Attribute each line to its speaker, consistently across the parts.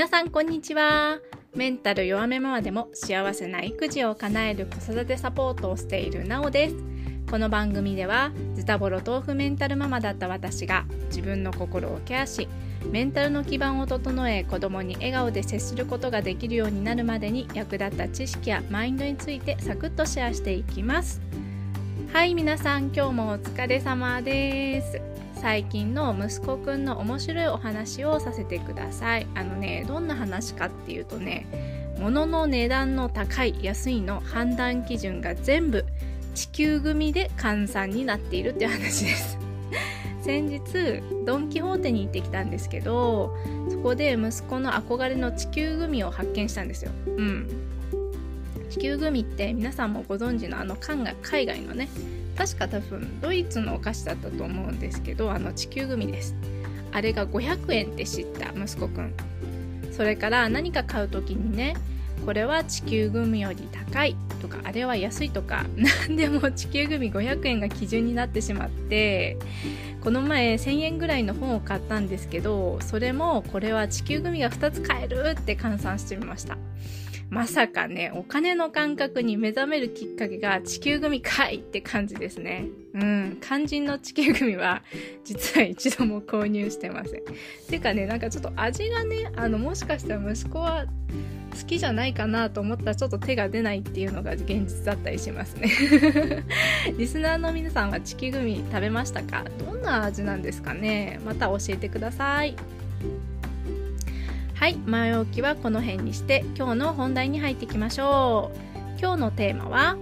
Speaker 1: 皆さんこんにちは。メンタル弱めママでも幸せな育児を叶える子育てサポートをしているなおです。この番組ではズタボロ豆腐メンタルママだった私が自分の心をケアしメンタルの基盤を整え子供に笑顔で接することができるようになるまでに役立った知識やマインドについてサクッとシェアしていきます。はい皆さん今日もお疲れ様です。最近の息子くんの面白いお話をさせてください。あのねどんな話かっていうとね物の値段の高い安いの判断基準が全部地球組で換算になっているっていう話です。先日ドン・キホーテに行ってきたんですけどそこで息子の憧れの地球グミを発見したんですよ。うん。地球グミって皆さんもご存知のあの海外のね確か多分ドイツのお菓子だったと思うんですけどあの地球グミです。あれが500円って知った息子くん。それから何か買う時にねこれは地球グミより高いとかあれは安いとか 何でも地球グミ500円が基準になってしまってこの前1000円ぐらいの本を買ったんですけどそれもこれは地球グミが2つ買えるって換算してみました。まさかね、お金の感覚に目覚めるきっかけが地球組かいって感じですね。うん、肝心の地球組は実は一度も購入してません。てかね、なんかちょっと味がね、あの、もしかしたら息子は好きじゃないかなと思ったらちょっと手が出ないっていうのが現実だったりしますね リスナーの皆さんは地球グミ食べましたか？どんな味なんですかね？また教えてください。はい前置きはこの辺にして今日の本題に入っていきましょう。今日のテーマは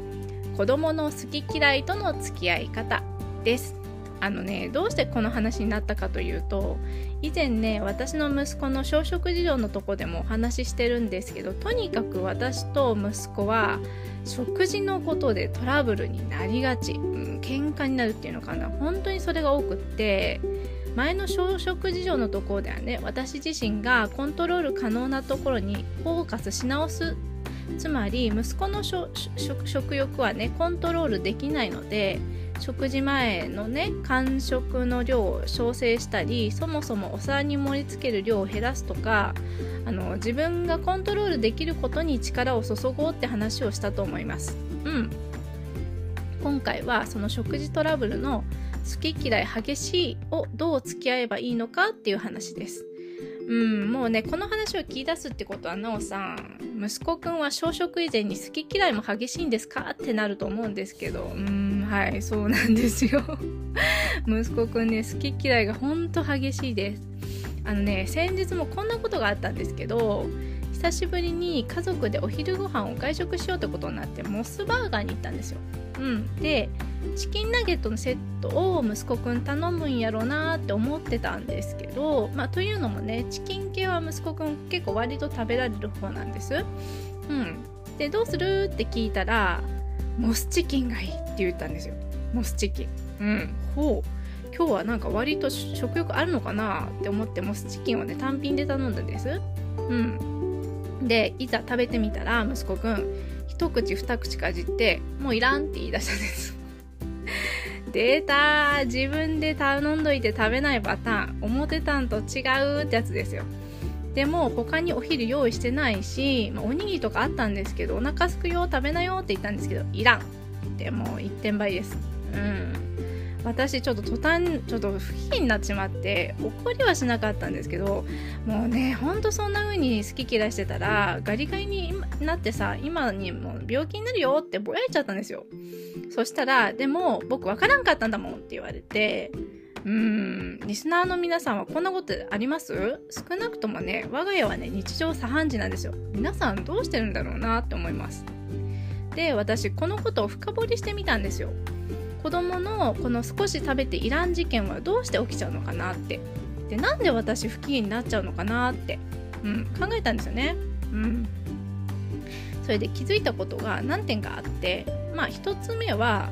Speaker 1: 子供の好き嫌いとの付き合い方です。あのねどうしてこの話になったかというと以前ね私の息子の朝食事情のとこでもお話ししてるんですけどとにかく私と息子は食事のことでトラブルになりがち、うん、喧嘩になるっていうのかな。本当にそれが多くって前の小食事情のところではね。私自身がコントロール可能なところにフォーカスし直す。つまり息子の食欲はねコントロールできないので食事前のね間食の量を調整したりそもそもお皿に盛り付ける量を減らすとかあの自分がコントロールできることに力を注ごうって話をしたと思います。うん、今回はその食事トラブルの好き嫌い激しいをどう付き合えばいいのかっていう話です。うん、もうね、この話を聞き出すってことは、なおさん、息子くんは朝食以前に好き嫌いも激しいんですかってなると思うんですけど、うん、はい、そうなんですよ。息子くんね、好き嫌いがほんと激しいです。あのね、先日もこんなことがあったんですけど、久しぶりに家族でお昼ご飯を外食しようってことになってモスバーガーに行ったんですよ。うん、でチキンナゲットのセットを息子くん頼むんやろうなって思ってたんですけど、まあ、というのもねチキン系は息子くん結構割と食べられる方なんです。うん、でどうするって聞いたらモスチキンがいいって言ったんですよ。モスチキン。うん、ほう今日はなんか割と食欲あるのかなって思ってモスチキンをね単品で頼んだんです。うん、でいざ食べてみたら息子くん一口二口かじってもういらんって言い出したんです出た自分で頼んどいて食べないパターン思ってたんと違うってやつですよ。でも他にお昼用意してないし、まあ、おにぎりとかあったんですけどお腹すくよ食べなよって言ったんですけどいらん。でも一点倍です。うん。私ちょっと途端ちょっと不機嫌になってしまって怒りはしなかったんですけどもうねほんとそんな風に好き嫌いしてたらガリガリになってさ今にも病気になるよってぼやいちゃったんですよ。そしたらでも僕わからんかったんだもんって言われてうーんリスナーの皆さんはこんなことあります？少なくともね我が家はね日常茶飯事なんですよ。皆さんどうしてるんだろうなって思います。で私このことを深掘りしてみたんですよ。子供のこの少し食べていらん事件はどうして起きちゃうのかなってでなんで私不機嫌になっちゃうのかなって、うん、考えたんですよね。うん、それで気づいたことが何点かあってまあ1つ目は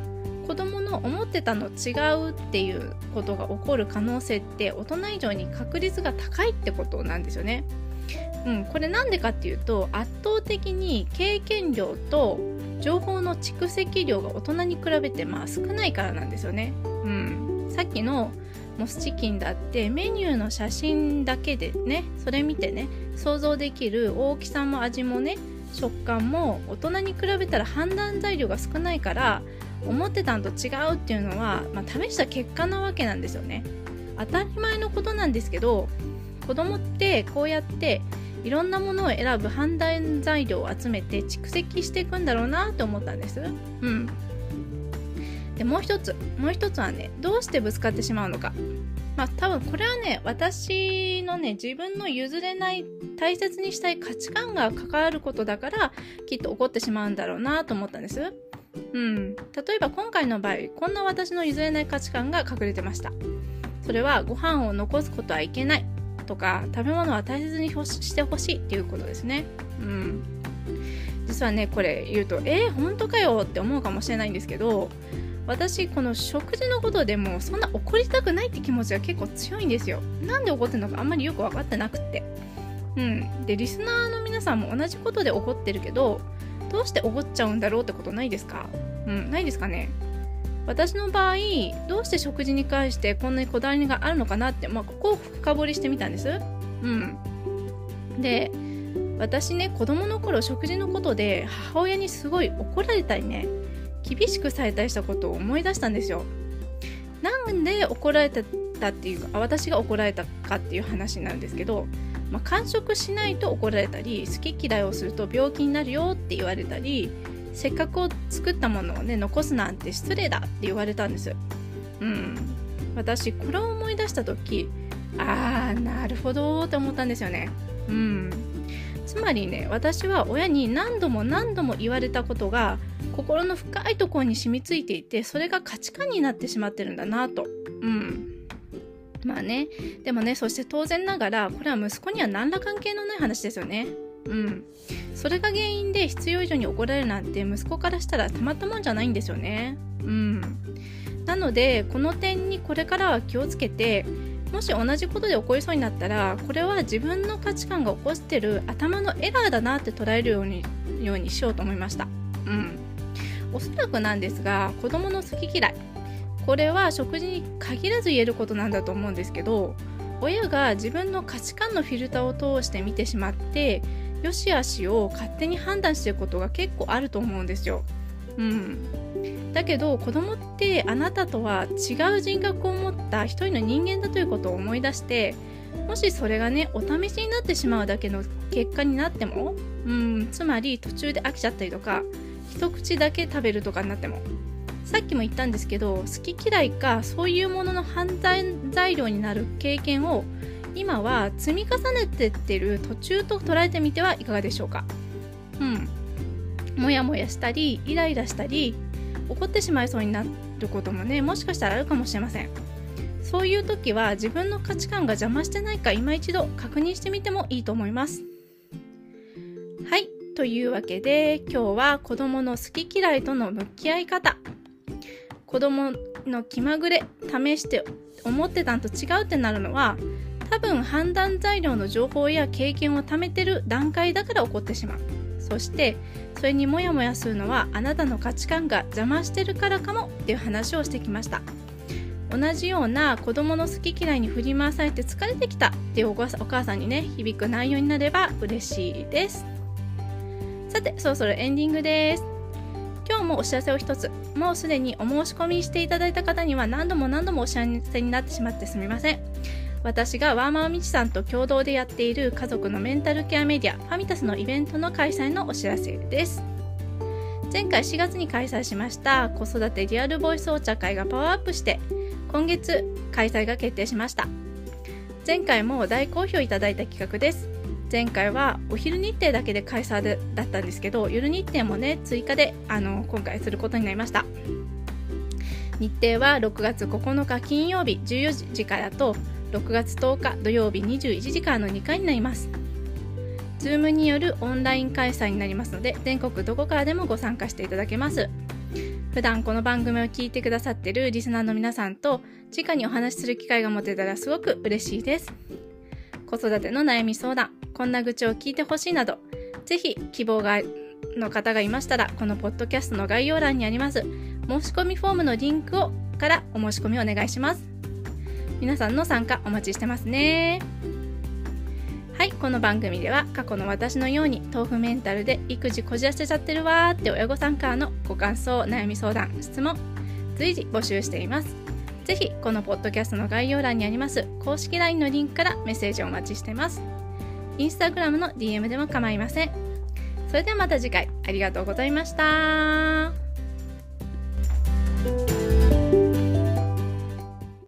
Speaker 1: 子供の思ってたの違うっていうことが起こる可能性って大人以上に確率が高いってことなんですよね。うん、これなんでかっていうと圧倒的に経験量と情報の蓄積量が大人に比べてまあ少ないからなんですよね。うん、さっきのモスチキンだってメニューの写真だけでねそれ見てね想像できる大きさも味もね食感も大人に比べたら判断材料が少ないから思ってたんと違うっていうのは、まあ、試した結果なわけなんですよね当たり前のことなんですけど子供ってこうやっていろんなものを選ぶ判断材料を集めて蓄積していくんだろうなと思ったんです。うん。でもう一つ。もう一つはねどうしてぶつかってしまうのか。まあ多分これはね私のね自分の譲れない大切にしたい価値観が関わることだからきっと起こってしまうんだろうなと思ったんです。うん。例えば今回の場合こんな私の譲れない価値観が隠れてました。それはご飯を残すことはいけない。とか食べ物は大切にしてほしいっていうことですね。うん。実はねこれ言うとえー、本当かよって思うかもしれないんですけど私この食事のことでもそんな怒りたくないって気持ちが結構強いんですよ。なんで怒ってるのかあんまりよく分かってなくって。うん。でリスナーの皆さんも同じことで怒ってるけどどうして怒っちゃうんだろうってことないですか？うん。ないですかね？私の場合どうして食事に関してこんなにこだわりがあるのかなって、まあ、ここを深掘りしてみたんですうんで私ね子供の頃食事のことで母親にすごい怒られたりね厳しくされたりしたことを思い出したんですよ。なんで怒られたっていうか私が怒られたかっていう話なんですけど、まあ、完食しないと怒られたり好き嫌いをすると病気になるよって言われたりせっかく作ったものをね残すなんて失礼だって言われたんです。うん、私これを思い出した時あーなるほどって思ったんですよね。うん、つまりね私は親に何度も何度も言われたことが心の深いところに染みついていてそれが価値観になってしまってるんだなと。うん。まあね。でもねそして当然ながらこれは息子には何ら関係のない話ですよね。うん。それが原因で必要以上に怒られるなんて息子からしたらたまったもんじゃないんですよね。うん。なのでこの点にこれからは気をつけてもし同じことで起こりそうになったらこれは自分の価値観が起こしてる頭のエラーだなって捉えるようにようにしようと思いました。うん。おそらくなんですが子供の好き嫌い。これは食事に限らず言えることなんだと思うんですけど親が自分の価値観のフィルターを通して見てしまって良し悪しを勝手に判断していることが結構あると思うんですよ。うん、だけど子供ってあなたとは違う人格を持った一人の人間だということを思い出してもしそれがねお試しになってしまうだけの結果になっても、うん、つまり途中で飽きちゃったりとか一口だけ食べるとかになっても。さっきも言ったんですけど好き嫌いかそういうものの犯罪材料になる経験を今は積み重ねてってる途中と捉えてみてはいかがでしょうか？うん。もやもやしたりイライラしたり怒ってしまいそうになることもねもしかしたらあるかもしれません。そういう時は自分の価値観が邪魔してないか今一度確認してみてもいいと思います。はい。というわけで今日は子供の好き嫌いとの向き合い方。子供の気まぐれ試して思ってたんと違うってなるのは多分判断材料の情報や経験を貯めてる段階だから起こってしまう。そしてそれにモヤモヤするのはあなたの価値観が邪魔してるからかもっていう話をしてきました。同じような子供の好き嫌いに振り回されて疲れてきたっていうお母さんにね響く内容になれば嬉しいです。さてそろそろエンディングです。今日もお知らせを一つ。もうすでにお申し込みしていただいた方には何度も何度もお知らせになってしまってすみません。私がワーマーみちさんと共同でやっている家族のメンタルケアメディアファミタスのイベントの開催のお知らせです。前回4月に開催しました子育てリアルボイスお茶会がパワーアップして今月開催が決定しました。前回も大好評いただいた企画です。前回はお昼日程だけで開催だったんですけど夜日程もね追加であの今回することになりました。日程は6月9日金曜日14時からと6月10日土曜日21時からの2回になります。Zoom によるオンライン開催になりますので全国どこからでもご参加していただけます。普段この番組を聞いてくださってるリスナーの皆さんと直にお話しする機会が持てたらすごく嬉しいです。子育ての悩み相談こんな愚痴を聞いてほしいなどぜひ希望がの方がいましたらこのポッドキャストの概要欄にあります申し込みフォームのリンクをからお申し込みお願いします。皆さんの参加お待ちしてますね。はいこの番組では過去の私のように豆腐メンタルで育児こじらせちゃってるわーって親御さんからのご感想悩み相談質問随時募集しています。ぜひこのポッドキャストの概要欄にあります公式 LINE のリンクからメッセージをお待ちしてます。インスタグラムの DM でも構いません。それではまた次回。ありがとうございました。